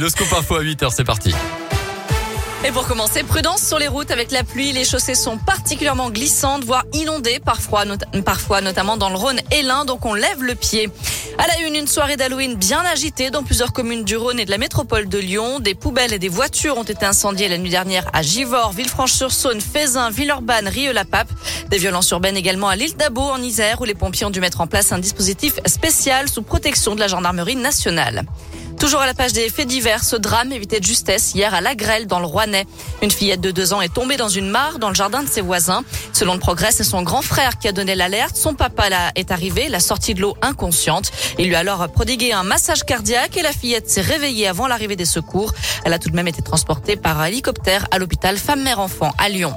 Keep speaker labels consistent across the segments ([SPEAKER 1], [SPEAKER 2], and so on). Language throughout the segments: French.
[SPEAKER 1] Le scoop info à 8h, c'est parti.
[SPEAKER 2] Et pour commencer, prudence sur les routes avec la pluie. Les chaussées sont particulièrement glissantes, voire inondées parfois, parfois notamment dans le Rhône et l'Ain, donc on lève le pied. À la une, une soirée d'Halloween bien agitée dans plusieurs communes du Rhône et de la métropole de Lyon. Des poubelles et des voitures ont été incendiées la nuit dernière à Givors, Villefranche-sur-Saône, Fézin, Villeurbanne, Rieux-la-Pape. Des violences urbaines également à l'île d'Abo en Isère où les pompiers ont dû mettre en place un dispositif spécial sous protection de la gendarmerie nationale. Toujours à la page des faits divers, ce drame évité de justesse hier à La Grêle dans le Rouennais. Une fillette de deux ans est tombée dans une mare dans le jardin de ses voisins. Selon le progrès, c'est son grand frère qui a donné l'alerte. Son papa est arrivé, l'a sortie de l'eau inconsciente. Il lui a alors prodigué un massage cardiaque et la fillette s'est réveillée avant l'arrivée des secours. Elle a tout de même été transportée par hélicoptère à l'hôpital femme-mère-enfant à Lyon.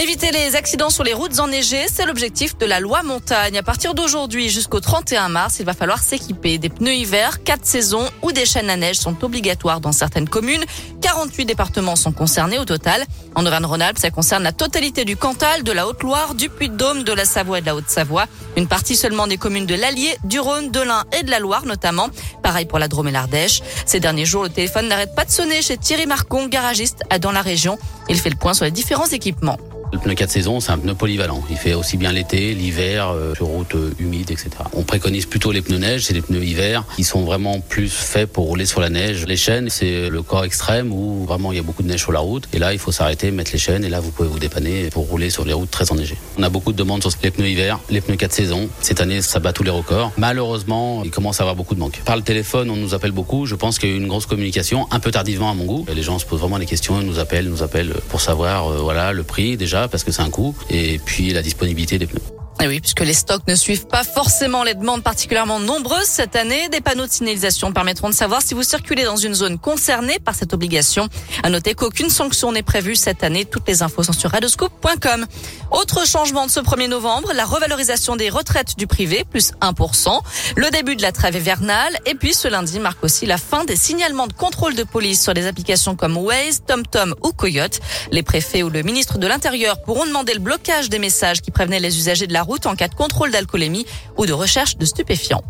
[SPEAKER 2] Éviter les accidents sur les routes enneigées, c'est l'objectif de la loi montagne. À partir d'aujourd'hui jusqu'au 31 mars, il va falloir s'équiper. Des pneus hiver, quatre saisons ou des chaînes à neige sont obligatoires dans certaines communes. 48 départements sont concernés au total. En Auvergne-Rhône-Alpes, ça concerne la totalité du Cantal, de la Haute-Loire, du Puy-de-Dôme, de la Savoie et de la Haute-Savoie. Une partie seulement des communes de l'Allier, du Rhône, de l'Ain et de la Loire notamment. Pareil pour la Drôme et l'Ardèche. Ces derniers jours, le téléphone n'arrête pas de sonner chez Thierry Marcon, garagiste dans la région. Il fait le point sur les différents équipements.
[SPEAKER 3] Le pneu 4 saisons, c'est un pneu polyvalent. Il fait aussi bien l'été, l'hiver, euh, sur route euh, humide, etc. On préconise plutôt les pneus neige, c'est des pneus hiver. Ils sont vraiment plus faits pour rouler sur la neige. Les chaînes, c'est le corps extrême où vraiment il y a beaucoup de neige sur la route. Et là, il faut s'arrêter, mettre les chaînes et là, vous pouvez vous dépanner pour rouler sur les routes très enneigées. On a beaucoup de demandes sur les pneus hiver, les pneus 4 saisons. Cette année, ça bat tous les records. Malheureusement, il commence à avoir beaucoup de manques. Par le téléphone, on nous appelle beaucoup. Je pense qu'il y a eu une grosse communication, un peu tardivement à mon goût. Les gens se posent vraiment des questions, ils nous appellent, nous appellent pour savoir, euh, voilà, le prix déjà, parce que c'est un coût et puis la disponibilité des pneus.
[SPEAKER 2] Et oui, puisque les stocks ne suivent pas forcément les demandes particulièrement nombreuses cette année, des panneaux de signalisation permettront de savoir si vous circulez dans une zone concernée par cette obligation. À noter qu'aucune sanction n'est prévue cette année. Toutes les infos sont sur radoscope.com. Autre changement de ce 1er novembre, la revalorisation des retraites du privé, plus 1%, le début de la trêve hivernale, et puis ce lundi marque aussi la fin des signalements de contrôle de police sur des applications comme Waze, TomTom ou Coyote. Les préfets ou le ministre de l'Intérieur pourront demander le blocage des messages qui prévenaient les usagers de la route en cas de contrôle d'alcoolémie ou de recherche de stupéfiants.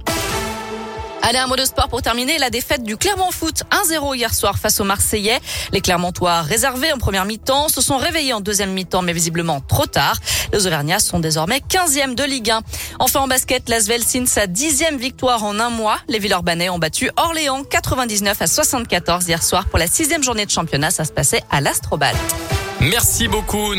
[SPEAKER 2] Allez, un mot de sport pour terminer. La défaite du Clermont Foot 1-0 hier soir face aux Marseillais. Les Clermontois réservés en première mi-temps se sont réveillés en deuxième mi-temps, mais visiblement trop tard. Les Auvergnats sont désormais 15e de Ligue 1. Enfin en basket, l'Asvel signe sa dixième victoire en un mois. Les Villeurbanais ont battu Orléans 99 à 74 hier soir pour la sixième journée de championnat. Ça se passait à l'Astrobal.
[SPEAKER 1] Merci beaucoup.